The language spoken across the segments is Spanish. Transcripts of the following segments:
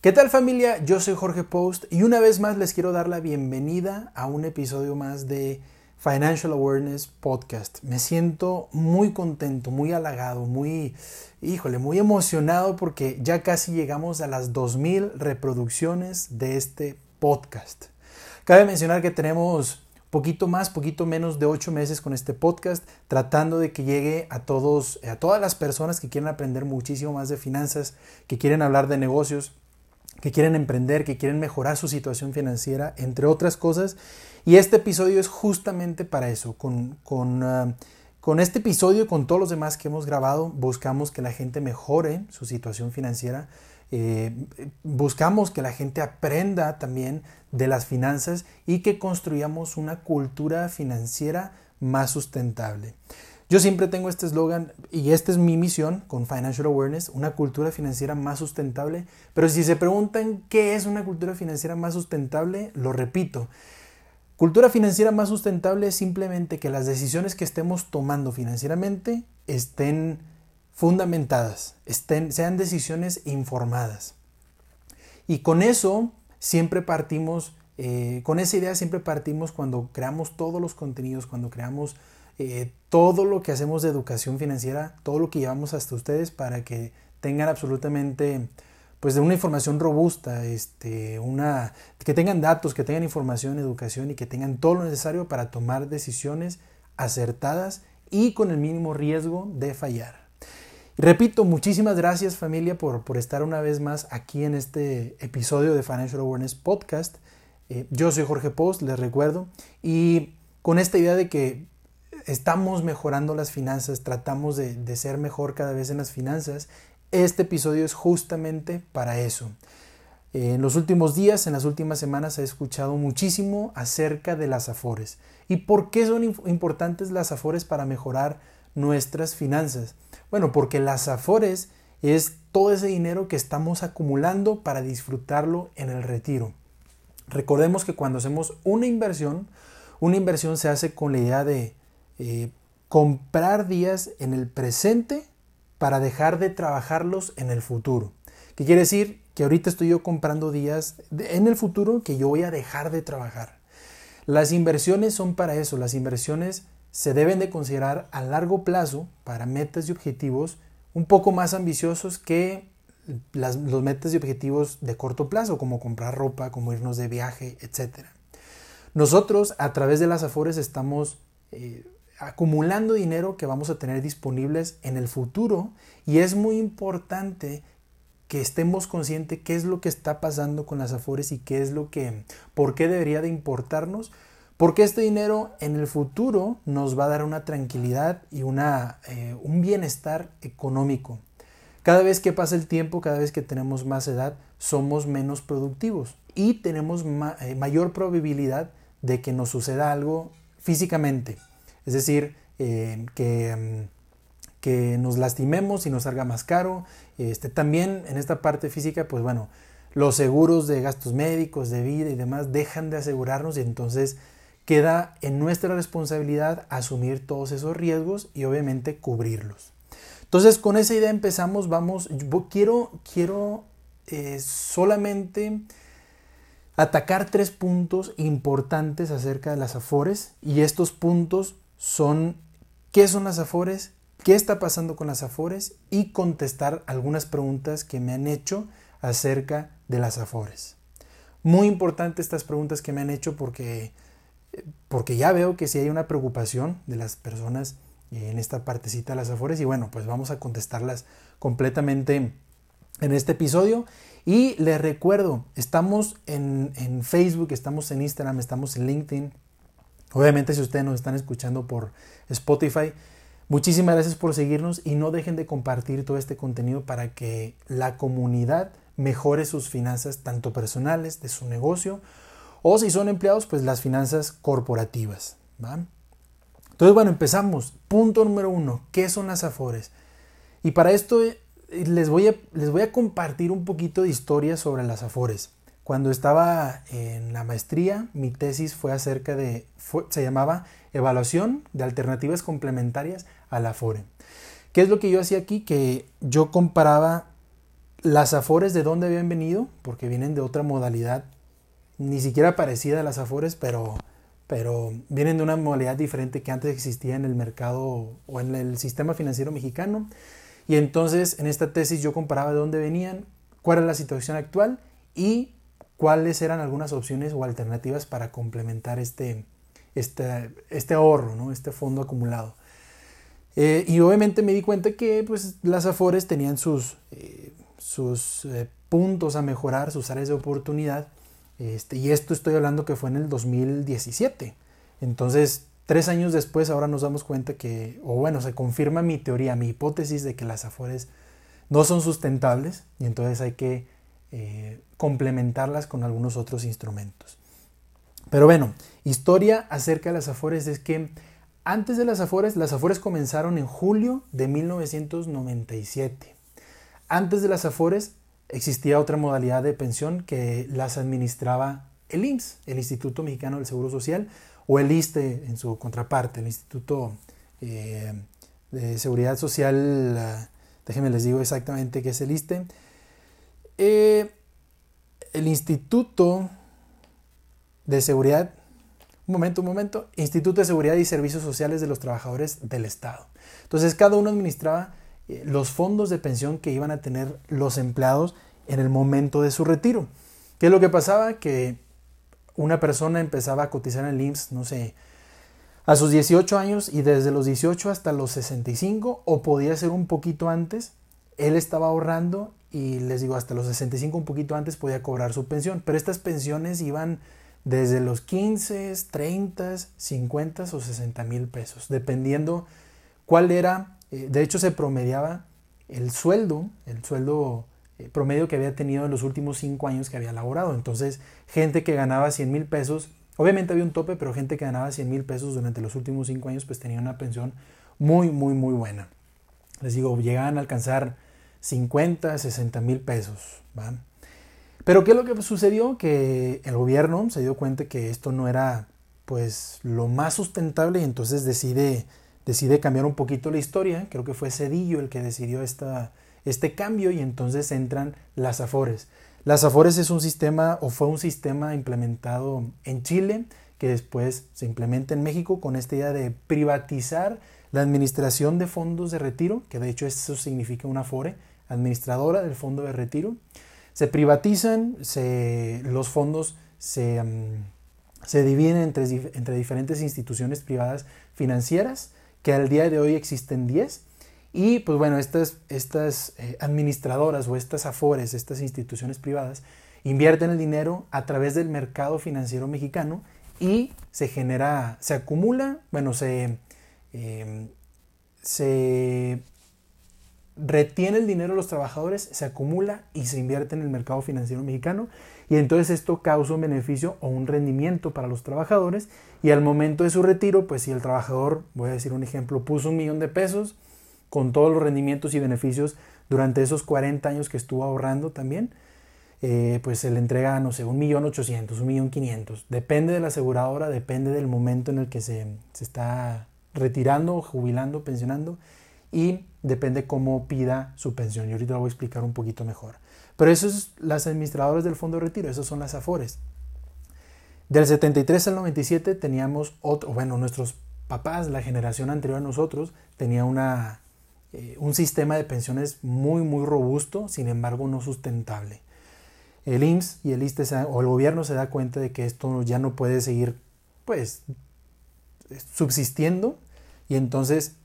¿Qué tal familia? Yo soy Jorge Post y una vez más les quiero dar la bienvenida a un episodio más de Financial Awareness Podcast. Me siento muy contento, muy halagado, muy, híjole, muy emocionado porque ya casi llegamos a las 2000 reproducciones de este podcast. Cabe mencionar que tenemos poquito más, poquito menos de 8 meses con este podcast, tratando de que llegue a todos, a todas las personas que quieren aprender muchísimo más de finanzas, que quieren hablar de negocios, que quieren emprender, que quieren mejorar su situación financiera, entre otras cosas. Y este episodio es justamente para eso. Con, con, ah, con este episodio y con todos los demás que hemos grabado, buscamos que la gente mejore su situación financiera. Eh, buscamos que la gente aprenda también de las finanzas y que construyamos una cultura financiera más sustentable. Yo siempre tengo este eslogan y esta es mi misión con Financial Awareness, una cultura financiera más sustentable. Pero si se preguntan qué es una cultura financiera más sustentable, lo repito. Cultura financiera más sustentable es simplemente que las decisiones que estemos tomando financieramente estén fundamentadas, estén, sean decisiones informadas. Y con eso siempre partimos, eh, con esa idea siempre partimos cuando creamos todos los contenidos, cuando creamos eh, todo lo que hacemos de educación financiera, todo lo que llevamos hasta ustedes para que tengan absolutamente pues de una información robusta, este, una, que tengan datos, que tengan información, educación y que tengan todo lo necesario para tomar decisiones acertadas y con el mínimo riesgo de fallar. repito, muchísimas gracias familia por, por, estar una vez más aquí en este episodio de Financial Awareness Podcast. Eh, yo soy Jorge Post, les recuerdo, y con esta idea de que estamos mejorando las finanzas, tratamos de, ser mejor cada vez en las finanzas, este episodio es justamente para eso. En los últimos días, en las últimas semanas, he escuchado muchísimo acerca de las afores. ¿Y por qué son importantes las afores para mejorar nuestras finanzas? Bueno, porque las afores es todo ese dinero que estamos acumulando para disfrutarlo en el retiro. Recordemos que cuando hacemos una inversión, una inversión se hace con la idea de eh, comprar días en el presente para dejar de trabajarlos en el futuro. ¿Qué quiere decir? Que ahorita estoy yo comprando días en el futuro que yo voy a dejar de trabajar. Las inversiones son para eso. Las inversiones se deben de considerar a largo plazo para metas y objetivos un poco más ambiciosos que los metas y objetivos de corto plazo, como comprar ropa, como irnos de viaje, etc. Nosotros a través de las Afores estamos eh, acumulando dinero que vamos a tener disponibles en el futuro y es muy importante que estemos conscientes qué es lo que está pasando con las afores y qué es lo que, por qué debería de importarnos, porque este dinero en el futuro nos va a dar una tranquilidad y una, eh, un bienestar económico. Cada vez que pasa el tiempo, cada vez que tenemos más edad, somos menos productivos y tenemos eh, mayor probabilidad de que nos suceda algo físicamente. Es decir, eh, que, mm, que, nos lastimemos y nos salga más caro. Este, también en esta parte física, pues bueno, los seguros de gastos médicos, de vida y demás dejan de asegurarnos y entonces queda en nuestra responsabilidad asumir todos esos riesgos y obviamente cubrirlos. Entonces con esa idea empezamos, vamos, quiero, quiero eh, solamente atacar tres puntos importantes acerca de las afores y estos puntos son qué son las afores, qué está pasando con las afores y contestar algunas preguntas que me han hecho acerca de las afores. Muy importante estas preguntas que me han hecho porque, porque ya veo que si hay una preocupación de las personas en esta partecita de las afores y bueno, pues vamos a contestarlas completamente en este episodio. Y les recuerdo, estamos en, en Facebook, estamos en Instagram, estamos en LinkedIn, Obviamente si ustedes nos están escuchando por Spotify, muchísimas gracias por seguirnos y no dejen de compartir todo este contenido para que la comunidad mejore sus finanzas tanto personales de su negocio o si son empleados pues las finanzas corporativas. Entonces bueno, empezamos. Punto número uno, ¿qué son las afores? Y para esto eh, les voy a, les voy a compartir un poquito de historia sobre las afores. Cuando estaba en la maestría, mi tesis fue acerca de, se llamaba Evaluación de Alternativas Complementarias a la FORE. ¿Qué es lo que yo hacía aquí? Que yo comparaba las Afores de dónde habían venido, porque vienen de otra modalidad, ni siquiera parecida a las Afores, pero, pero vienen de una modalidad diferente que antes existía en el mercado o en el sistema financiero mexicano. Y entonces en esta tesis yo comparaba de dónde venían, cuál era la situación actual y cuáles eran algunas opciones o alternativas para complementar este, este, este ahorro, ¿no? este fondo acumulado. Eh, y obviamente me di cuenta que pues, las Afores tenían sus, eh, sus eh, puntos a mejorar, sus áreas de oportunidad. Este, y esto estoy hablando que fue en el 2017. Entonces, tres años después, ahora nos damos cuenta que, o bueno, se confirma mi teoría, mi hipótesis de que las Afores no son sustentables y entonces hay que complementarlas con algunos otros instrumentos. Pero bueno, historia acerca de las Afores es que antes de las Afores, las Afores comenzaron en julio de 1997. Antes de las Afores existía otra modalidad de pensión que las administraba el IMSS, el Instituto Mexicano del Seguro Social, o el ISTE en su contraparte, el Instituto eh, de Seguridad Social, uh, déjenme les digo exactamente qué es el ISTE. Eh, el Instituto de Seguridad, un momento, un momento, Instituto de Seguridad y Servicios Sociales de los Trabajadores del Estado. Entonces cada uno administraba eh, los fondos de pensión que iban a tener los empleados en el momento de su retiro. ¿Qué es lo que pasaba? Que una persona empezaba a cotizar en el IMSS, no sé, a sus 18 años y desde los 18 hasta los 65 o podía ser un poquito antes, él estaba ahorrando y les digo, hasta los 65 un poquito antes podía cobrar su pensión, pero estas pensiones iban desde los 15, 30, 50 o 60 mil pesos, dependiendo cuál era, eh, de hecho se promediaba el sueldo, el sueldo eh, promedio que había tenido en los últimos 5 años que había laborado. Entonces, gente que ganaba 100 mil pesos, obviamente había un tope, pero gente que ganaba 100 mil pesos durante los últimos 5 años, pues tenía una pensión muy, muy, muy buena. Les digo, llegaban a alcanzar 50, 60 mil pesos. Pero ¿qué es lo que sucedió? Que el gobierno se dio cuenta que esto no era pues lo más sustentable y entonces decide, decide cambiar un poquito la historia. Creo que fue Cedillo el que decidió esta, este cambio y entonces entran las AFORES. Las AFORES es un sistema o fue un sistema implementado en Chile que después se implementa en México con esta idea de privatizar la administración de fondos de retiro, que de hecho eso significa una AFORE, administradora del fondo de retiro. Se privatizan, los fondos se, dividen entre, entre, diferentes instituciones privadas financieras, que al día de hoy existen 10. Y pues bueno, estas, estas eh, administradoras o estas afores, estas instituciones privadas, invierten el dinero a través del mercado financiero mexicano y se genera, se acumula, bueno, se, em, se retiene el dinero de los trabajadores, se acumula y se invierte en el mercado financiero mexicano. Y entonces esto causa un beneficio o un rendimiento para los trabajadores. Y al momento de su retiro, pues si el trabajador, voy a decir un ejemplo, puso un millón de pesos con todos los rendimientos y beneficios durante esos 40 años que estuvo ahorrando también, eh, pues se le entrega, no sé, un millón ochocientos, un millón quinientos. Depende de la aseguradora, depende del momento en el que se, se está retirando, jubilando, pensionando. Y depende cómo pida su pensión. Y ahorita lo voy a explicar un poquito mejor. Pero eso es las administradoras del fondo de retiro, esos son las AFORES. Del 73 al 97 teníamos otro, bueno, nuestros papás, la generación anterior a nosotros, tenía una, eh, un sistema de pensiones muy, muy robusto, sin embargo no sustentable. El IMSS y el ISTE o el gobierno se da cuenta de que esto ya no puede seguir, pues, subsistiendo y entonces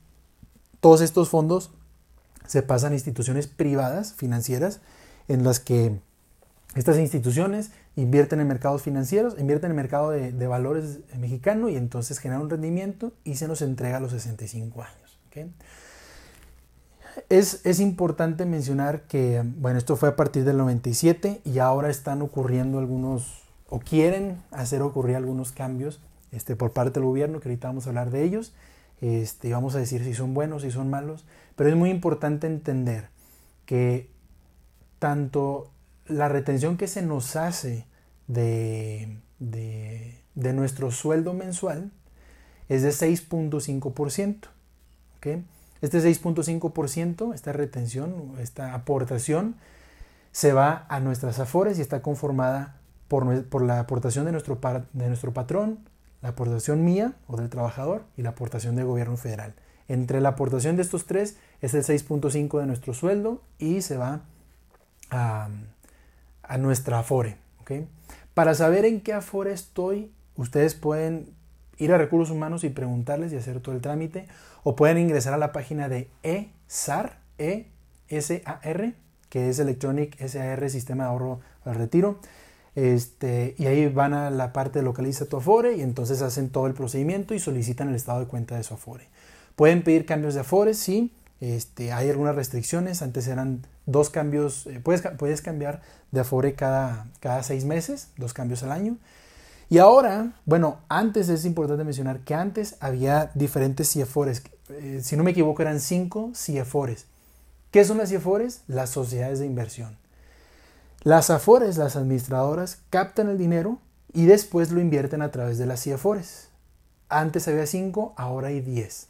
todos estos fondos se pasan a instituciones privadas, financieras, en las que estas instituciones invierten en mercados financieros, invierten en el mercado de, valores mexicano y entonces generan un rendimiento y se nos entrega a los 65 años. Es, es, importante mencionar que, bueno, esto fue a partir del 97 y ahora están ocurriendo algunos, o quieren hacer ocurrir algunos cambios este, por parte del gobierno, que ahorita vamos a hablar de ellos. Este, vamos a decir si son buenos, si son malos, pero es muy importante entender que tanto la retención que se nos hace de, de, nuestro sueldo mensual es de 6.5%. ¿okay? Este 6.5%, esta retención, esta aportación, se va a nuestras afores y está conformada por, por la aportación de nuestro, de nuestro patrón, la aportación mía o del trabajador y la aportación del gobierno federal. Entre la aportación de estos tres es el 6.5 de nuestro sueldo y se va a, a nuestra afore. Para saber en qué afore estoy, ustedes pueden ir a recursos humanos y preguntarles y hacer todo el trámite o pueden ingresar a la página de ESAR, e s a r que es Electronic SAR Sistema de Ahorro al Retiro. Este, y ahí van a la parte de localiza tu Afore y entonces hacen todo el procedimiento y solicitan el estado de cuenta de su Afore. Pueden pedir cambios de Afore, sí. Este, hay algunas restricciones. Antes eran dos cambios. Eh, puedes, puedes, cambiar de Afore cada, cada seis meses, dos cambios al año. Y ahora, bueno, antes es importante mencionar que antes había diferentes CIEFORES. Eh, si no me equivoco, eran cinco CIEFORES. ¿Qué son las CIEFORES? Las sociedades de inversión. Las AFORES, las administradoras, captan el dinero y después lo invierten a través de las CIEFORES. Antes había 5, ahora hay 10.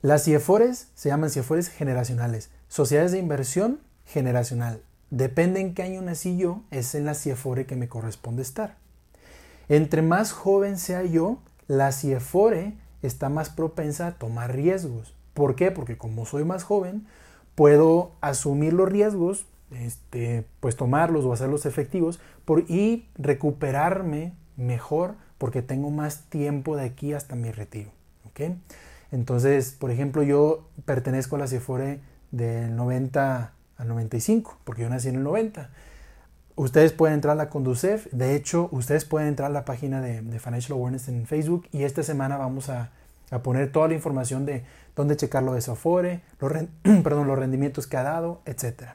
Las CIEFORES se llaman CIEFORES generacionales, sociedades de inversión generacional. Depende en qué año nací yo, es en la CIEFORE que me corresponde estar. Entre más joven sea yo, la CIEFORE está más propensa a tomar riesgos. ¿Por qué? Porque como soy más joven, puedo asumir los riesgos, este, pues tomarlos o hacerlos efectivos por, y recuperarme mejor porque tengo más tiempo de aquí hasta mi retiro. Entonces, por ejemplo, yo pertenezco a la CIFORE del 90 al 95, porque yo nací en el 90. Ustedes pueden entrar a la Conducef, de hecho, ustedes pueden entrar a la página de, Financial Awareness en Facebook y esta semana vamos a, poner toda la información de dónde checarlo de su Afore, los, perdón, los rendimientos que ha dado, etc.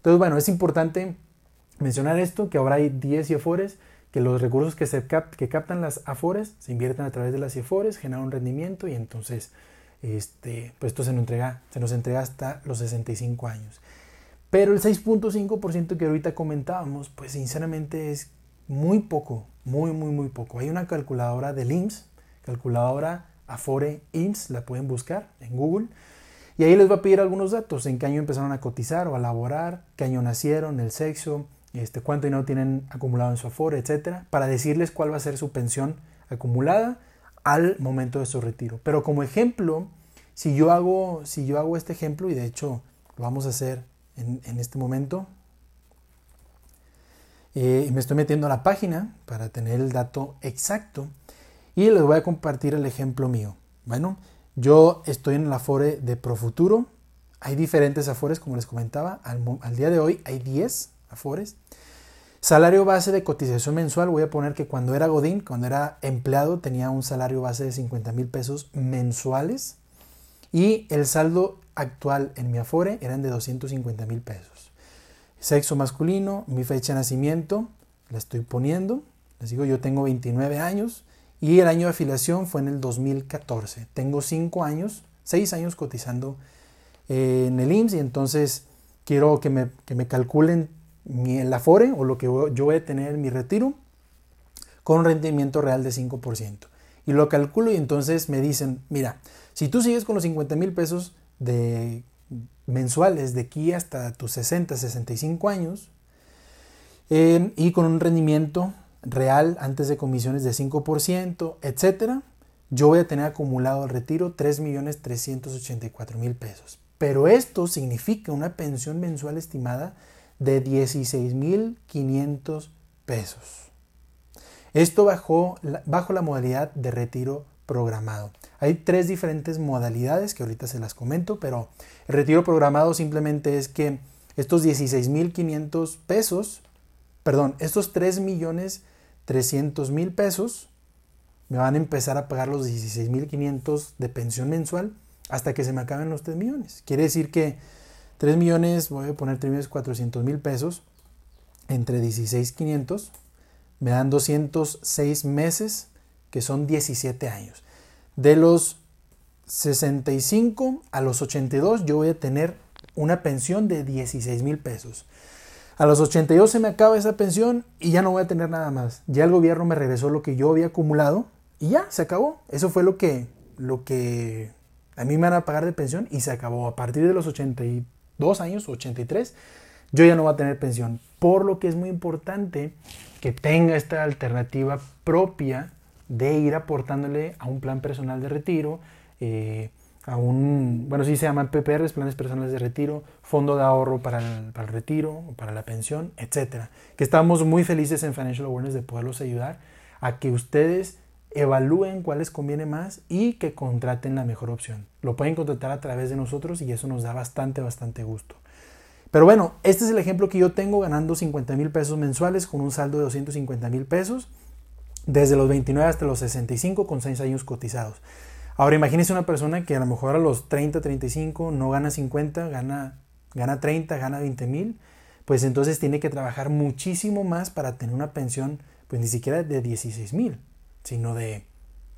Entonces, bueno, es importante mencionar esto, que ahora hay 10 Afores, que los recursos que, se que captan las Afores se invierten a través de las Afores, generan un rendimiento y entonces este, pues esto se nos, entrega, se nos entrega hasta los 65 años. Pero el 6.5% que ahorita comentábamos, pues sinceramente es muy poco, muy, muy, muy poco. Hay una calculadora del IMSS, calculadora Afore IMSS, la pueden buscar en Google. Y ahí les va a pedir algunos datos, en qué año empezaron a cotizar o a laborar, qué año nacieron, el sexo, este, cuánto dinero tienen acumulado en su Afore, etcétera, para decirles cuál va a ser su pensión acumulada al momento de su retiro. Pero como ejemplo, si yo hago, si yo hago este ejemplo, y de hecho lo vamos a hacer en, este momento, eh, me estoy metiendo a la página para tener el dato exacto. Y les voy a compartir el ejemplo mío. Bueno, yo estoy en el Afore de Profuturo. Hay diferentes Afores, como les comentaba. Al, día de hoy hay 10 Afores. Salario base de cotización mensual, voy a poner que cuando era Godín, cuando era empleado, tenía un salario base de 50 mil pesos mensuales. Y el saldo actual en mi Afore eran de 250 mil pesos. Sexo masculino, mi fecha de nacimiento, la estoy poniendo. Les digo, yo tengo 29 años. Y el año de afiliación fue en el 2014. Tengo 5 años, 6 años cotizando eh, en el IMSS y entonces quiero que me, que me calculen mi, el Afore o lo que yo voy a tener en mi retiro con un rendimiento real de 5%. Y lo calculo y entonces me dicen, mira, si tú sigues con los 50 mil pesos de mensuales de aquí hasta tus 60, 65 años eh, y con un rendimiento real antes de comisiones de 5%, etcétera, yo voy a tener acumulado al retiro 3.384.000 pesos. Pero esto significa una pensión mensual estimada de 16.500 pesos. Esto bajo bajo la modalidad de retiro programado. Hay tres diferentes modalidades que ahorita se las comento, pero el retiro programado simplemente es que estos 16.500 pesos, perdón, estos 3 millones 300 mil pesos, me van a empezar a pagar los 16 mil 500 de pensión mensual hasta que se me acaben los 3 millones. Quiere decir que 3 millones, voy a poner 3 millones 400 mil pesos entre 16 500, me dan 206 meses, que son 17 años. De los 65 a los 82 yo voy a tener una pensión de 16 mil pesos. A los 82 se me acaba esa pensión y ya no voy a tener nada más. Ya el gobierno me regresó lo que yo había acumulado y ya, se acabó. Eso fue lo que, lo que a mí me van a pagar de pensión y se acabó. A partir de los 82 años, 83, yo ya no voy a tener pensión. Por lo que es muy importante que tenga esta alternativa propia de ir aportándole a un plan personal de retiro, eh, a un, bueno, sí se llaman PPRs, planes personales de retiro, fondo de ahorro para el, para el retiro, para la pensión, etcétera. Que estamos muy felices en Financial Awareness de poderlos ayudar a que ustedes evalúen cuál les conviene más y que contraten la mejor opción. Lo pueden contratar a través de nosotros y eso nos da bastante, bastante gusto. Pero bueno, este es el ejemplo que yo tengo ganando 50 mil pesos mensuales con un saldo de 250 mil pesos desde los 29 hasta los 65 con 6 años cotizados. Ahora imagínense una persona que a lo mejor a los 30, 35 no gana 50, gana, gana 30, gana 20 mil, pues entonces tiene que trabajar muchísimo más para tener una pensión, pues ni siquiera de 16 mil, sino de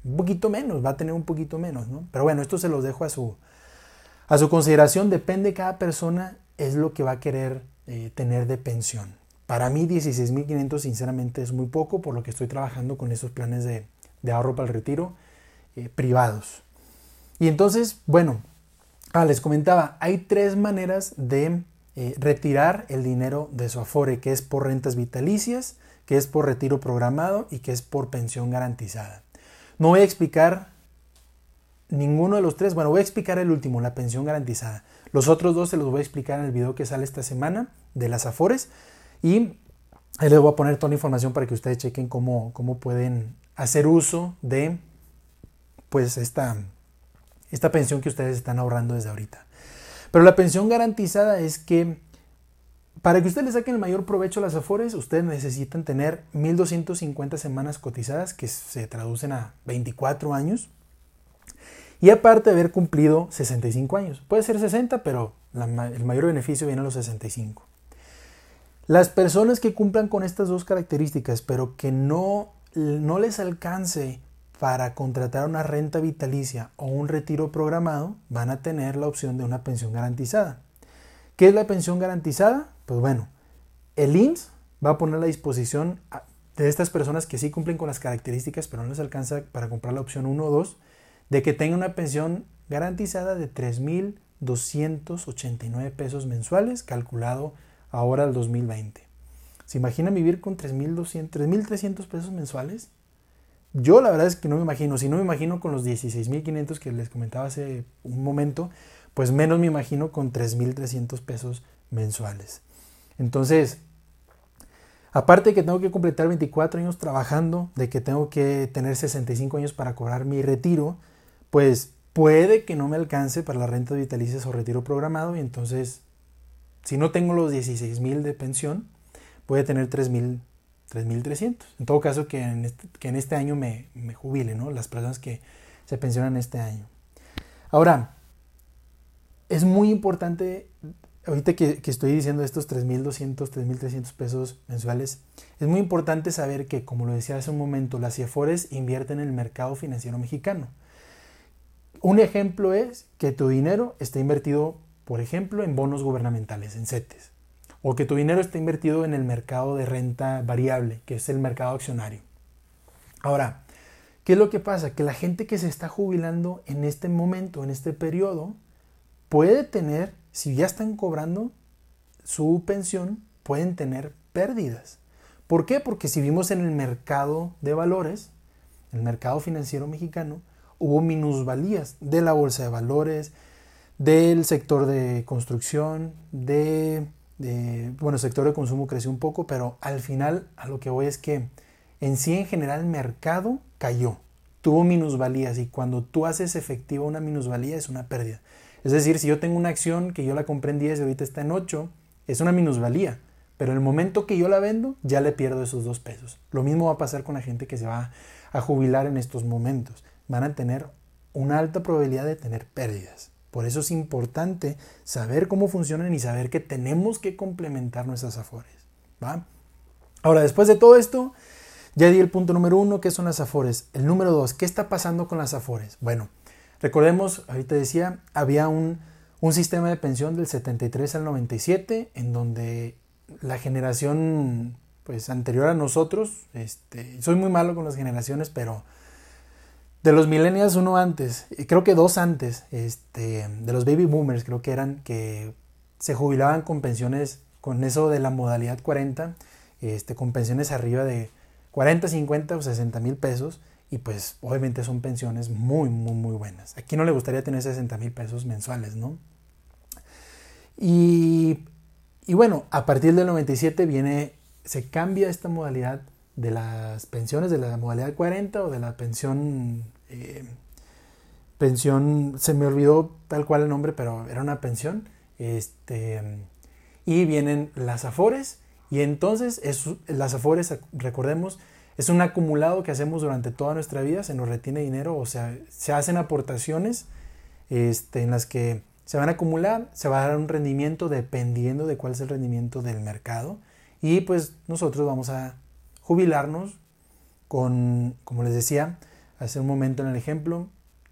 un poquito menos, va a tener un poquito menos, ¿no? Pero bueno, esto se los dejo a su, a su consideración, depende cada persona, es lo que va a querer eh, tener de pensión. Para mí 16.500 sinceramente es muy poco, por lo que estoy trabajando con esos planes de, ahorro para el retiro eh, privados. Y entonces, bueno, ah, les comentaba, hay tres maneras de eh, retirar el dinero de su Afore, que es por rentas vitalicias, que es por retiro programado y que es por pensión garantizada. No voy a explicar ninguno de los tres, bueno, voy a explicar el último, la pensión garantizada. Los otros dos se los voy a explicar en el video que sale esta semana de las Afores y ahí les voy a poner toda la información para que ustedes chequen cómo, cómo pueden hacer uso de pues esta, esta pensión que ustedes están ahorrando desde ahorita. Pero la pensión garantizada es que para que ustedes le saquen el mayor provecho a las Afores, ustedes necesitan tener 1.250 semanas cotizadas, que se traducen a 24 años. Y aparte haber cumplido 65 años. Puede ser 60, pero el mayor beneficio viene a los 65. Las personas que cumplan con estas dos características, pero que no, no les alcance para contratar una renta vitalicia o un retiro programado, van a tener la opción de una pensión garantizada. ¿Qué es la pensión garantizada? Pues bueno, el INS va a poner a disposición de estas personas que sí cumplen con las características, pero no les alcanza para comprar la opción 1 o 2, de que tengan una pensión garantizada de 3.289 pesos mensuales, calculado ahora al 2020. ¿Se imagina vivir con 3.200, 3.300 pesos mensuales? Yo la verdad es que no me imagino. Si no me imagino con los 16.500 que les comentaba hace un momento, pues menos me imagino con 3.300 pesos mensuales. Entonces, aparte de que tengo que completar 24 años trabajando, de que tengo que tener 65 años para cobrar mi retiro, pues puede que no me alcance para la renta vitalicias o retiro programado y entonces si no tengo los 16 mil de pensión, voy a tener 3.300. En todo caso, que en este, que en este año me, jubile, ¿no? Las personas que se pensionan este año. Ahora, es muy importante, ahorita que, estoy diciendo estos 3.200, 3.300 pesos mensuales, es muy importante saber que, como lo decía hace un momento, las CIEFORES invierten en el mercado financiero mexicano. Un ejemplo es que tu dinero está invertido por ejemplo, en bonos gubernamentales, en CETES, o que tu dinero está invertido en el mercado de renta variable, que es el mercado accionario. Ahora, ¿qué es lo que pasa? Que la gente que se está jubilando en este momento, en este periodo, puede tener, si ya están cobrando su pensión, pueden tener pérdidas. ¿Por qué? Porque si vimos en el mercado de valores, el mercado financiero mexicano, hubo minusvalías de la bolsa de valores, del sector de construcción, de, bueno, el sector de consumo creció un poco, pero al final a lo que voy es que en sí en general el mercado cayó, tuvo minusvalías y cuando tú haces efectiva una minusvalía es una pérdida. Es decir, si yo tengo una acción que yo la compré en 10 y ahorita está en 8, es una minusvalía. Pero el momento que yo la vendo, ya le pierdo esos dos pesos. Lo mismo va a pasar con la gente que se va a jubilar en estos momentos. Van a tener una alta probabilidad de tener pérdidas. Por eso es importante saber cómo funcionan y saber que tenemos que complementar nuestras afores. ¿va? Ahora, después de todo esto, ya di el punto número uno, que son las afores. El número dos, ¿qué está pasando con las afores? Bueno, recordemos, ahorita decía, había un, un sistema de pensión del 73 al 97, en donde la generación pues anterior a nosotros, este, soy muy malo con las generaciones, pero de los millennials uno antes, y creo que dos antes, este, de los baby boomers creo que eran que se jubilaban con pensiones con eso de la modalidad 40, este, con pensiones arriba de 40, 50 o 60 mil pesos. Y pues obviamente son pensiones muy, muy, muy buenas. Aquí no le gustaría tener 60 mil pesos mensuales, ¿no? Y, y, bueno, a partir del 97 viene, se cambia esta modalidad de las pensiones, de la modalidad 40 o de la pensión, eh, pensión, se me olvidó tal cual el nombre, pero era una pensión. Este, y vienen las afores y entonces es, las afores, recordemos, es un acumulado que hacemos durante toda nuestra vida, se nos retiene dinero, o sea, se hacen aportaciones este, en las que se van a acumular, se va a dar un rendimiento dependiendo de cuál es el rendimiento del mercado y pues nosotros vamos a jubilarnos con, como les decía hace un momento en el ejemplo,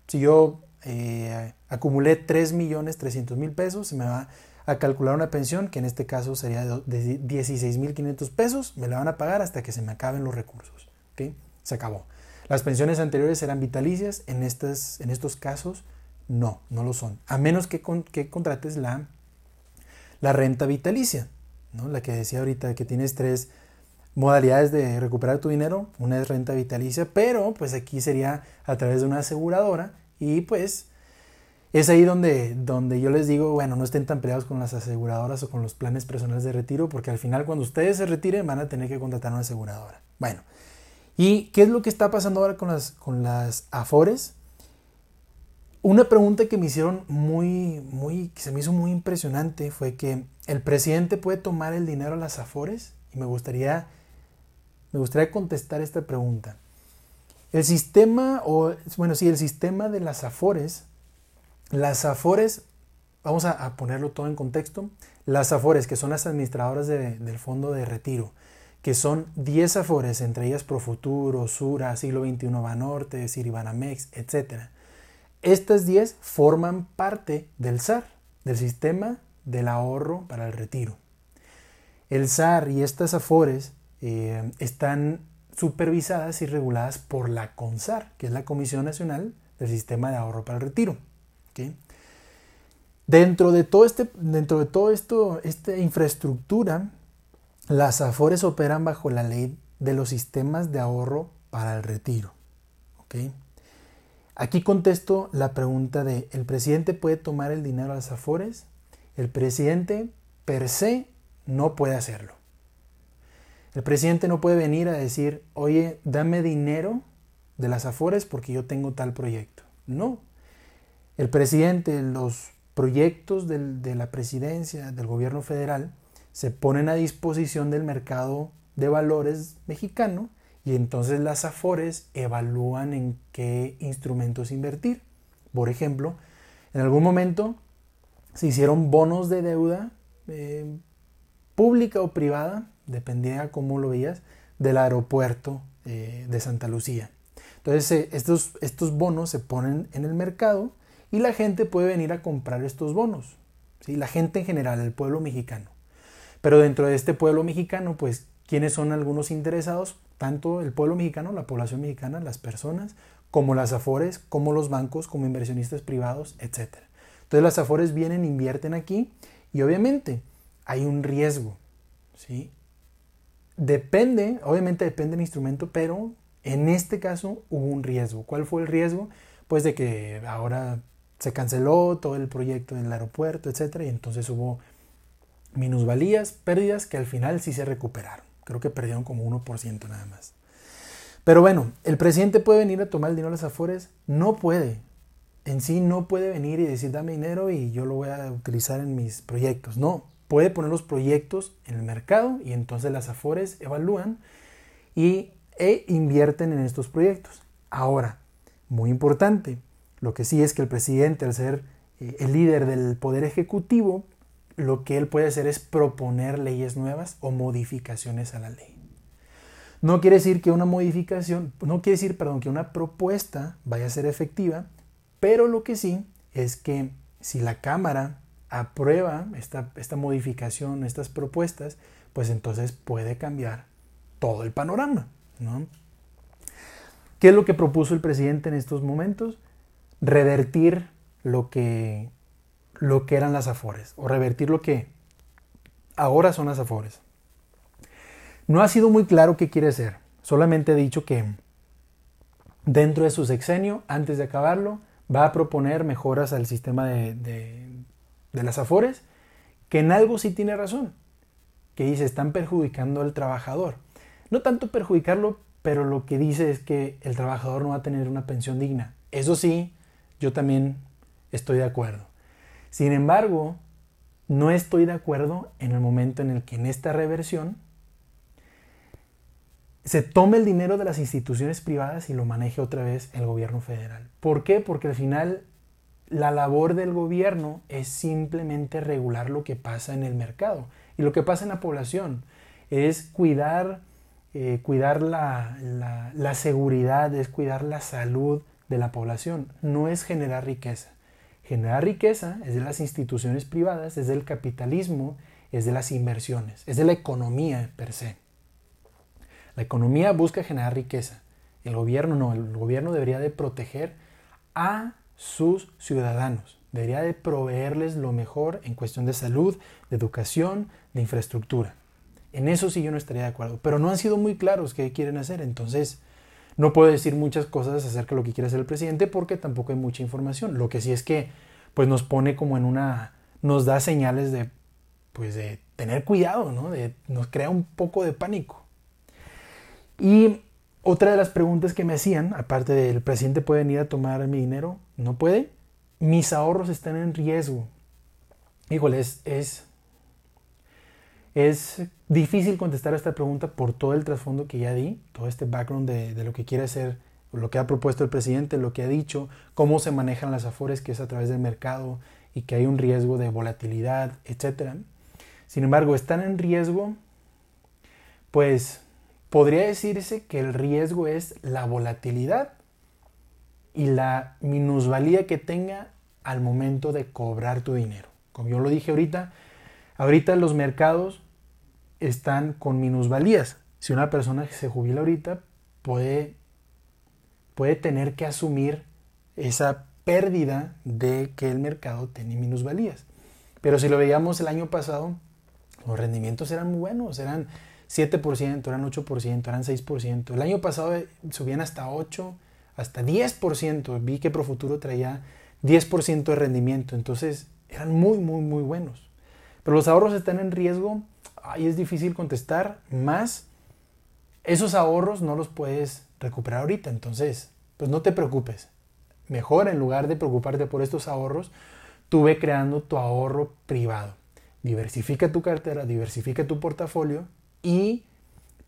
si yo eh, acumulé 3.300.000 pesos, se me va a calcular una pensión, que en este caso sería de 16.500 pesos, me la van a pagar hasta que se me acaben los recursos. ¿okay? Se acabó. Las pensiones anteriores eran vitalicias, en, estas, en estos casos no, no lo son. A menos que, que contrates la, la renta vitalicia, ¿no? la que decía ahorita que tienes tres modalidades de recuperar tu dinero. Una es renta vitalicia, pero pues aquí sería a través de una aseguradora y pues es ahí donde, donde yo les digo, bueno, no estén tan peleados con las aseguradoras o con los planes personales de retiro, porque al final cuando ustedes se retiren van a tener que contratar una aseguradora. Bueno, ¿y qué es lo que está pasando ahora con las, con las afores? Una pregunta que me hicieron muy, muy, que se me hizo muy impresionante fue que el presidente puede tomar el dinero a las afores y me gustaría, me gustaría contestar esta pregunta. El sistema, o bueno, sí, el sistema de las afores las AFORES, vamos a, ponerlo todo en contexto, las AFORES, que son las administradoras del fondo de retiro, que son 10 AFORES, entre ellas Profuturo, Sura, Siglo XXI Banorte, Siribanamex, etc. Estas 10 forman parte del SAR, del Sistema del Ahorro para el Retiro. El SAR y estas AFORES eh, están supervisadas y reguladas por la CONSAR, que es la Comisión Nacional del Sistema de Ahorro para el Retiro. Dentro de todo este, dentro de todo esto, esta infraestructura, las AFORES operan bajo la ley de los sistemas de ahorro para el retiro. Aquí contesto la pregunta de, ¿el presidente puede tomar el dinero a las AFORES? El presidente per se no puede hacerlo. El presidente no puede venir a decir, oye, dame dinero de las AFORES porque yo tengo tal proyecto. No, el presidente, los proyectos de la presidencia, del gobierno federal, se ponen a disposición del mercado de valores mexicano y entonces las AFORES evalúan en qué instrumentos invertir. Por ejemplo, en algún momento se hicieron bonos de deuda eh, pública o privada, dependía cómo lo veías, del aeropuerto eh, de Santa Lucía. Entonces eh, estos, estos bonos se ponen en el mercado y la gente puede venir a comprar estos bonos. ¿sí? La gente en general, el pueblo mexicano. Pero dentro de este pueblo mexicano, pues, ¿quiénes son algunos interesados? Tanto el pueblo mexicano, la población mexicana, las personas, como las afores, como los bancos, como inversionistas privados, etc. Entonces las afores vienen, invierten aquí y obviamente hay un riesgo. ¿sí? Depende, obviamente depende del instrumento, pero en este caso hubo un riesgo. ¿Cuál fue el riesgo? Pues de que ahora se canceló todo el proyecto del aeropuerto, etc. Y entonces hubo minusvalías, pérdidas que al final sí se recuperaron. Creo que perdieron como 1% nada más. Pero bueno, ¿el presidente puede venir a tomar el dinero de las afores? No puede. En sí no puede venir y decir dame dinero y yo lo voy a utilizar en mis proyectos. No, puede poner los proyectos en el mercado y entonces las afores evalúan y, e invierten en estos proyectos. Ahora, muy importante, lo que sí es que el presidente, al ser eh, el líder del poder ejecutivo, lo que él puede hacer es proponer leyes nuevas o modificaciones a la ley. No quiere decir que una modificación, no quiere decir, perdón, que una propuesta vaya a ser efectiva, pero lo que sí es que si la Cámara aprueba esta, esta modificación, estas propuestas, pues entonces puede cambiar todo el panorama. ¿no? ¿Qué es lo que propuso el presidente en estos momentos? revertir lo que, lo que eran las afores o revertir lo que ahora son las Afores. No ha sido muy claro qué quiere hacer, solamente ha dicho que dentro de su sexenio, antes de acabarlo, va a proponer mejoras al sistema de las Afores, que en algo sí tiene razón, que dice están perjudicando al trabajador. No tanto perjudicarlo, pero lo que dice es que el trabajador no va a tener una pensión digna. Eso sí, yo también estoy de acuerdo. Sin embargo, no estoy de acuerdo en el momento en el que en esta reversión se tome el dinero de las instituciones privadas y lo maneje otra vez el gobierno federal. ¿Por qué? Porque al final la labor del gobierno es simplemente regular lo que pasa en el mercado y lo que pasa en la población. Es cuidar, eh, cuidar la, la seguridad, es cuidar la salud de la población, no es generar riqueza. Generar riqueza es de las instituciones privadas, es del capitalismo, es de las inversiones, es de la economía per se. La economía busca generar riqueza. El gobierno no, el gobierno debería de proteger a sus ciudadanos. Debería de proveerles lo mejor en cuestión de salud, de educación, de infraestructura. En eso sí yo no estaría de acuerdo. Pero no han sido muy claros qué quieren hacer. Entonces, no puedo decir muchas cosas acerca de lo que quiere hacer el presidente porque tampoco hay mucha información. Lo que sí es que pues nos pone como en una nos da señales de pues de tener cuidado, ¿no? De, nos crea un poco de pánico. Y otra de las preguntas que me hacían, aparte del presidente puede venir a tomar mi dinero, no puede. Mis ahorros están en riesgo. Híjole, es, es difícil contestar a esta pregunta por todo el trasfondo que ya di, todo este background de, lo que quiere hacer, lo que ha propuesto el presidente, lo que ha dicho, cómo se manejan las afores, que es a través del mercado y que hay un riesgo de volatilidad, etc. Sin embargo, están en riesgo, pues podría decirse que el riesgo es la volatilidad y la minusvalía que tenga al momento de cobrar tu dinero. Como yo lo dije ahorita, Ahorita los mercados están con minusvalías. Si una persona se jubila ahorita, puede, puede tener que asumir esa pérdida de que el mercado tiene minusvalías. Pero si lo veíamos el año pasado, los rendimientos eran muy buenos, eran 7%, eran 8%, eran 6%. El año pasado eh, subían hasta 8, hasta 10%. Vi que Profuturo traía 10% de rendimiento, entonces eran muy, muy, muy buenos. Pero los ahorros están en riesgo, ahí es difícil contestar, más esos ahorros no los puedes recuperar ahorita, entonces, pues no te preocupes. Mejor en lugar de preocuparte por estos ahorros, tú ve creando tu ahorro privado. Diversifica tu cartera, diversifica tu portafolio y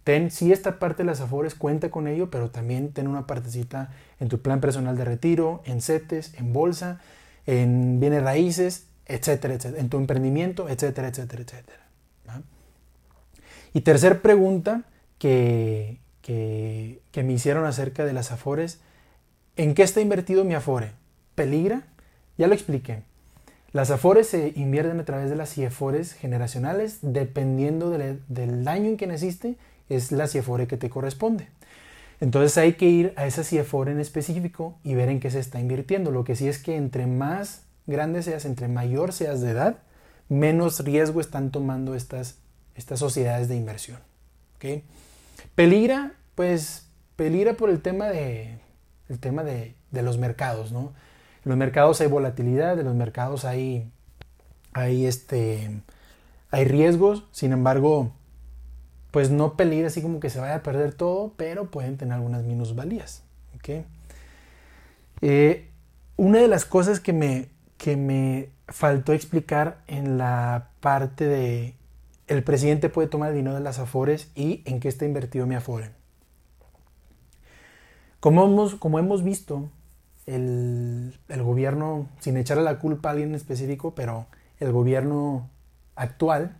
ten, si esta parte de las afores cuenta con ello, pero también ten una partecita en tu plan personal de retiro, en CETES, en bolsa, en bienes raíces, etcétera, etcétera, en tu emprendimiento, etcétera, etcétera, etcétera. Y tercer pregunta que, que, me hicieron acerca de las afores, ¿en qué está invertido mi afore? ¿Peligra? Ya lo expliqué. Las afores se invierten a través de las CIEFORES generacionales, dependiendo del año en que naciste, es la CIEFORE que te corresponde. Entonces hay que ir a esa CIEFORE en específico y ver en qué se está invirtiendo. Lo que sí es que entre más grande seas, entre mayor seas de edad, menos riesgo están tomando estas, estas sociedades de inversión. ¿okay? Peligra, pues, peligra por el tema de, el tema de, de los mercados, ¿no? En los mercados hay volatilidad, en los mercados hay, este, hay riesgos, sin embargo, pues no peligra así como que se vaya a perder todo, pero pueden tener algunas minusvalías. Eh, una de las cosas que me, que me faltó explicar en la parte de el presidente puede tomar el dinero de las afores y en qué está invertido mi afore. Como hemos, como hemos visto, el, el gobierno, sin echarle la culpa a alguien en específico, pero el gobierno actual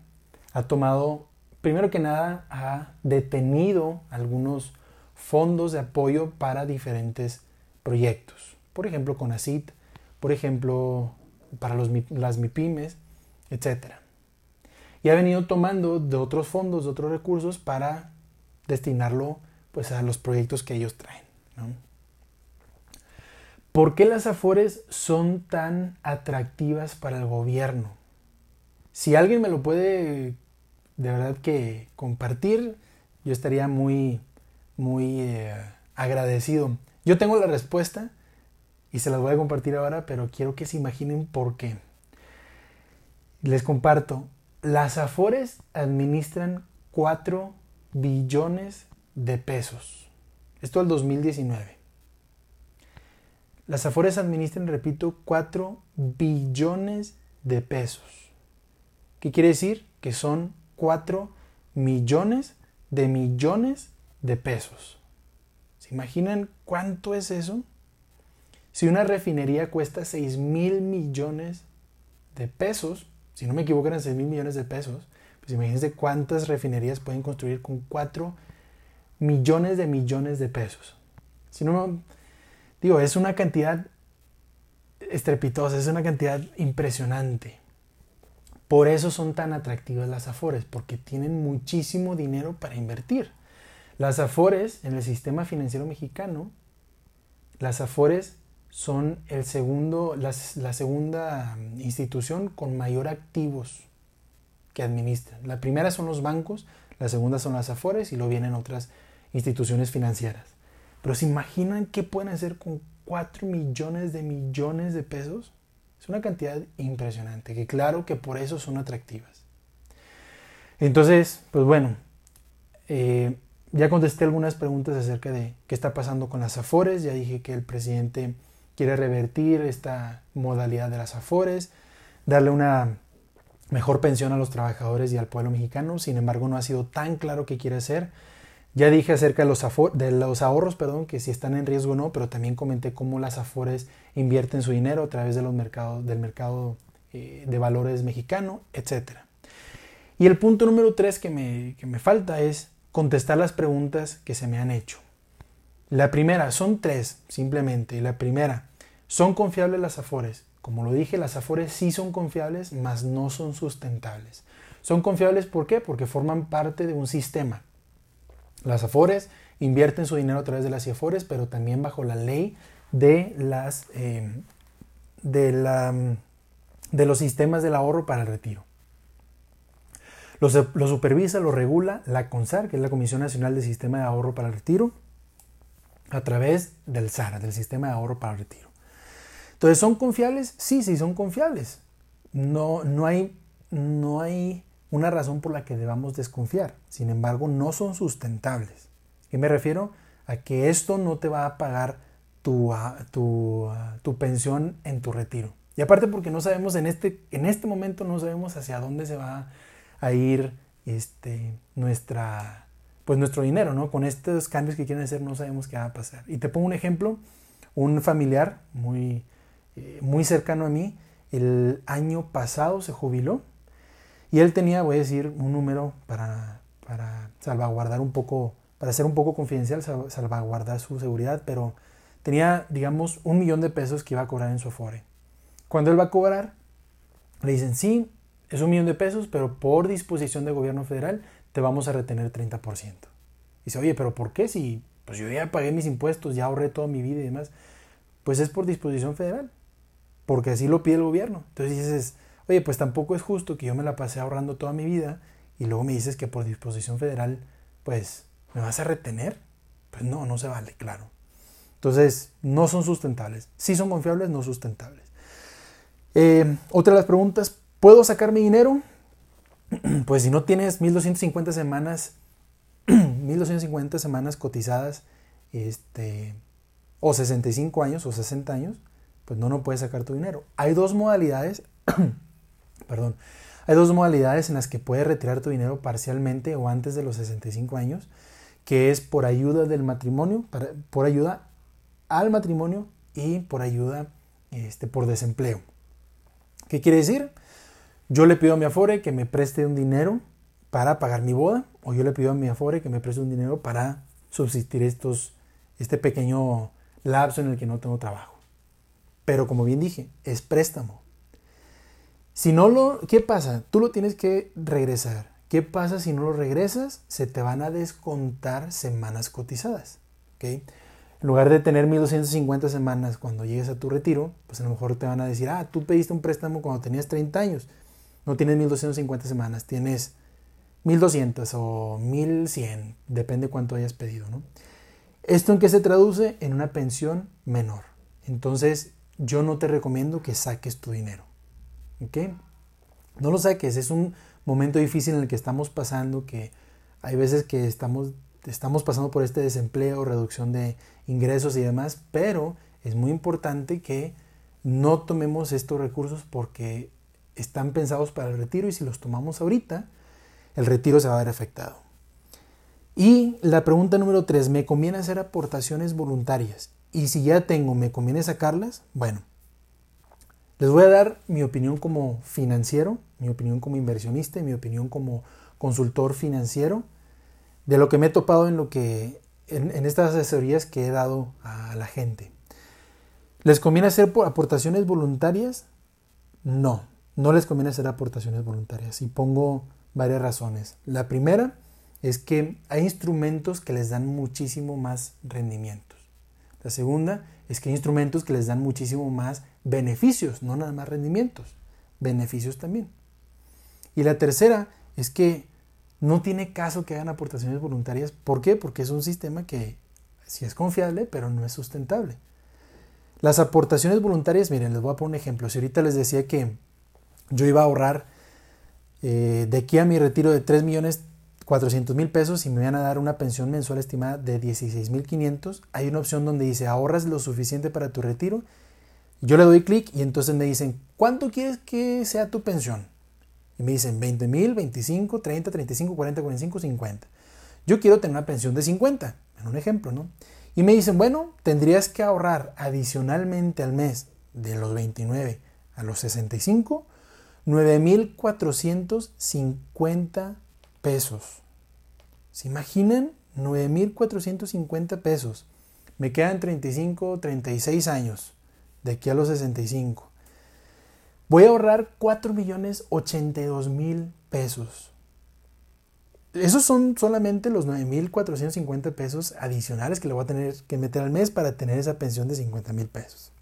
ha tomado, primero que nada, ha detenido algunos fondos de apoyo para diferentes proyectos. Por ejemplo, con ACIT, por ejemplo, para los, las MIPIMES, etc. Y ha venido tomando de otros fondos, de otros recursos para destinarlo pues, a los proyectos que ellos traen. ¿Por qué las afores son tan atractivas para el gobierno? Si alguien me lo puede de verdad que compartir, yo estaría muy, muy eh, agradecido. Yo tengo la respuesta y se las voy a compartir ahora, pero quiero que se imaginen por qué. Les comparto, las Afores administran 4 billones de pesos. Esto el 2019. Las Afores administran, repito, 4 billones de pesos. ¿Qué quiere decir? Que son 4 millones de millones de pesos. ¿Se imaginan cuánto es eso? Si una refinería cuesta 6 mil millones de pesos, si no me equivoco eran 6 mil millones de pesos, pues imagínense cuántas refinerías pueden construir con 4 millones de millones de pesos. Si no, digo, es una cantidad estrepitosa, es una cantidad impresionante. Por eso son tan atractivas las Afores, porque tienen muchísimo dinero para invertir. Las Afores en el sistema financiero mexicano, las Afores son el segundo, la, segunda institución con mayor activos que administran. La primera son los bancos, la segunda son las Afores y luego vienen otras instituciones financieras. Pero ¿se imaginan qué pueden hacer con 4 millones de millones de pesos? Es una cantidad impresionante, que claro que por eso son atractivas. Entonces, pues bueno, eh, ya contesté algunas preguntas acerca de qué está pasando con las Afores, ya dije que el presidente quiere revertir esta modalidad de las afores, darle una mejor pensión a los trabajadores y al pueblo mexicano, sin embargo no ha sido tan claro qué quiere hacer. Ya dije acerca de los, de los ahorros, perdón, que si están en riesgo o no, pero también comenté cómo las afores invierten su dinero a través de los mercados, del mercado eh, de valores mexicano, etc. Y el punto número tres que me, que me falta es contestar las preguntas que se me han hecho. La primera, son tres simplemente. La primera, ¿son confiables las afores? Como lo dije, las afores sí son confiables, mas no son sustentables. Son confiables ¿por qué? Porque forman parte de un sistema. Las afores invierten su dinero a través de las afores, pero también bajo la ley de, las, eh, de, la, de los sistemas del ahorro para el retiro. Lo, supervisa, lo regula la CONSAR, que es la Comisión Nacional de Sistema de Ahorro para el Retiro, a través del SARA, del Sistema de Ahorro para Retiro. Entonces, ¿son confiables? Sí, sí, son confiables. No, no, hay, no hay una razón por la que debamos desconfiar. Sin embargo, no son sustentables. ¿Qué me refiero? A que esto no te va a pagar tu, tu, tu pensión en tu retiro. Y aparte porque no sabemos en este, en este momento, no sabemos hacia dónde se va a ir este, nuestra, pues nuestro dinero, ¿no? Con estos cambios que quieren hacer no sabemos qué va a pasar. Y te pongo un ejemplo, un familiar muy, eh, muy cercano a mí, el año pasado se jubiló y él tenía, voy a decir, un número para, para salvaguardar un poco, para ser un poco confidencial, salvaguardar su seguridad, pero tenía, digamos, un millón de pesos que iba a cobrar en su Afore. Cuando él va a cobrar, le dicen, sí, es un millón de pesos, pero por disposición del gobierno federal te vamos a retener 30%. Dice, oye, pero ¿por qué si pues yo ya pagué mis impuestos, ya ahorré toda mi vida y demás? Pues es por disposición federal, porque así lo pide el gobierno. Entonces dices, oye, pues tampoco es justo que yo me la pasé ahorrando toda mi vida y luego me dices que por disposición federal, pues, ¿me vas a retener? Pues no, no se vale, claro. Entonces, no son sustentables. Sí son confiables, no sustentables. Eh, otra de las preguntas, ¿puedo sacar mi dinero? pues si no tienes 1250 semanas, 1250 semanas cotizadas, este, o 65 años o 60 años, pues no, no puedes sacar tu dinero. Hay dos modalidades, perdón, hay dos modalidades en las que puedes retirar tu dinero parcialmente o antes de los 65 años, que es por ayuda del matrimonio, por ayuda al matrimonio y por ayuda este, por desempleo. ¿Qué quiere decir? Yo le pido a mi Afore que me preste un dinero para pagar mi boda, o yo le pido a mi Afore que me preste un dinero para subsistir estos, este pequeño lapso en el que no tengo trabajo. Pero como bien dije, es préstamo. Si no lo, ¿qué pasa? Tú lo tienes que regresar. ¿Qué pasa si no lo regresas? Se te van a descontar semanas cotizadas. En lugar de tener 1250 semanas cuando llegues a tu retiro, pues a lo mejor te van a decir, ah, tú pediste un préstamo cuando tenías 30 años no tienes 1250 semanas, tienes 1200 o 1100, depende cuánto hayas pedido, ¿no? ¿Esto en qué se traduce? En una pensión menor. Entonces, yo no te recomiendo que saques tu dinero. ¿Ok? No lo saques, es un momento difícil en el que estamos pasando, que hay veces que estamos, estamos pasando por este desempleo, reducción de ingresos y demás, pero es muy importante que no tomemos estos recursos porque están pensados para el retiro y si los tomamos ahorita, el retiro se va a ver afectado. Y la pregunta número tres, ¿me conviene hacer aportaciones voluntarias? Y si ya tengo, ¿me conviene sacarlas? Bueno, les voy a dar mi opinión como financiero, mi opinión como inversionista y mi opinión como consultor financiero de lo que me he topado en lo que en, estas asesorías que he dado a la gente. ¿Les conviene hacer aportaciones voluntarias? No, no les conviene hacer aportaciones voluntarias y pongo varias razones. La primera es que hay instrumentos que les dan muchísimo más rendimientos. La segunda es que hay instrumentos que les dan muchísimo más beneficios, no nada más rendimientos, beneficios también. Y la tercera es que no tiene caso que hagan aportaciones voluntarias. ¿Por qué? Porque es un sistema que sí es confiable, pero no es sustentable. Las aportaciones voluntarias, miren, les voy a poner un ejemplo. Si ahorita les decía que yo iba a ahorrar eh, de aquí a mi retiro de 3 millones 400 mil pesos y me van a dar una pensión mensual estimada de 16 mil 500, hay una opción donde dice ahorras lo suficiente para tu retiro. Yo le doy clic y entonces me dicen, ¿cuánto quieres que sea tu pensión? Y me dicen 20 mil, 25, 30, 35, 40, 45, 50. Yo quiero tener una pensión de 50, en un ejemplo, ¿no? Y me dicen, bueno, tendrías que ahorrar adicionalmente al mes de los 29 a los 65 9.450 pesos. ¿Se imaginan? 9.450 pesos. Me quedan 35, 36 años de aquí a los 65. Voy a ahorrar 4.082.000 pesos. Esos son solamente los 9.450 pesos adicionales que le voy a tener que meter al mes para tener esa pensión de 50.000 pesos.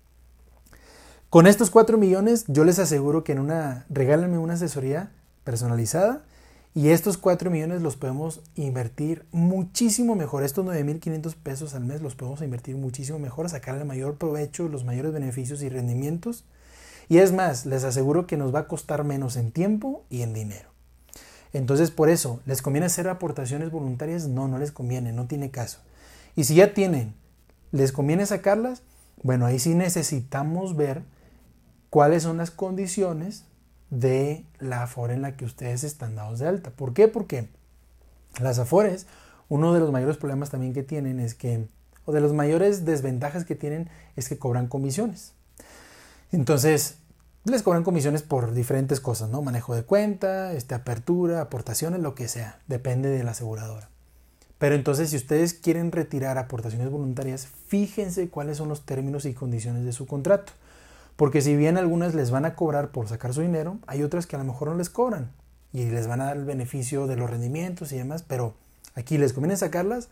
Con estos 4 millones, yo les aseguro que en una, regálenme una asesoría personalizada y estos 4 millones los podemos invertir muchísimo mejor. Estos 9.500 pesos al mes los podemos invertir muchísimo mejor, sacarle mayor provecho, los mayores beneficios y rendimientos. Y es más, les aseguro que nos va a costar menos en tiempo y en dinero. Entonces, por eso, ¿les conviene hacer aportaciones voluntarias? No, no les conviene, no tiene caso. Y si ya tienen, ¿les conviene sacarlas? Bueno, ahí sí necesitamos ver cuáles son las condiciones de la Afore en la que ustedes están dados de alta. ¿Por qué? Porque las Afores, uno de los mayores problemas también que tienen es que, o de las mayores desventajas que tienen es que cobran comisiones. Entonces, les cobran comisiones por diferentes cosas, ¿no? Manejo de cuenta, este, apertura, aportaciones, lo que sea, depende de la aseguradora. Pero entonces, si ustedes quieren retirar aportaciones voluntarias, fíjense cuáles son los términos y condiciones de su contrato. Porque si bien algunas les van a cobrar por sacar su dinero, hay otras que a lo mejor no les cobran y les van a dar el beneficio de los rendimientos y demás, pero aquí les conviene sacarlas.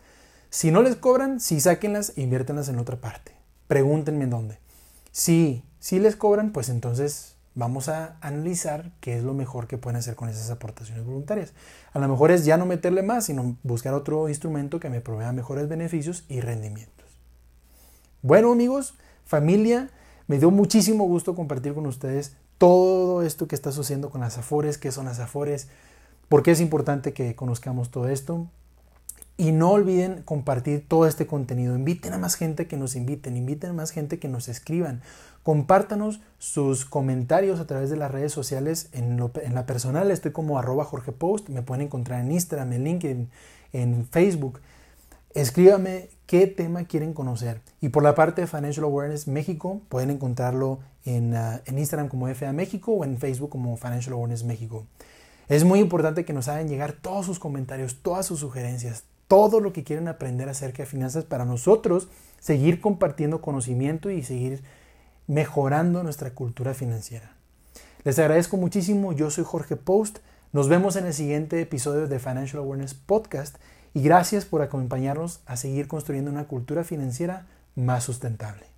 Si no les cobran, sí sáquenlas e inviértenlas en otra parte. Pregúntenme en dónde. Si, si les cobran, pues entonces vamos a analizar qué es lo mejor que pueden hacer con esas aportaciones voluntarias. A lo mejor es ya no meterle más, sino buscar otro instrumento que me provea mejores beneficios y rendimientos. Bueno amigos, familia, me dio muchísimo gusto compartir con ustedes todo esto que está sucediendo con las Afores, qué son las Afores, por qué es importante que conozcamos todo esto. Y no olviden compartir todo este contenido. Inviten a más gente que nos inviten, inviten a más gente que nos escriban. Compártanos sus comentarios a través de las redes sociales. En, la personal estoy como arroba Jorge Post. Me pueden encontrar en Instagram, en LinkedIn, en Facebook. Escríbame qué tema quieren conocer. Y por la parte de Financial Awareness México, pueden encontrarlo en, ah, en, Instagram como FA México o en Facebook como Financial Awareness México. Es muy importante que nos hagan llegar todos sus comentarios, todas sus sugerencias, todo lo que quieren aprender acerca de finanzas para nosotros seguir compartiendo conocimiento y seguir mejorando nuestra cultura financiera. Les agradezco muchísimo, yo soy Jorge Post, nos vemos en el siguiente episodio de Financial Awareness Podcast y gracias por acompañarnos a seguir construyendo una cultura financiera más sustentable.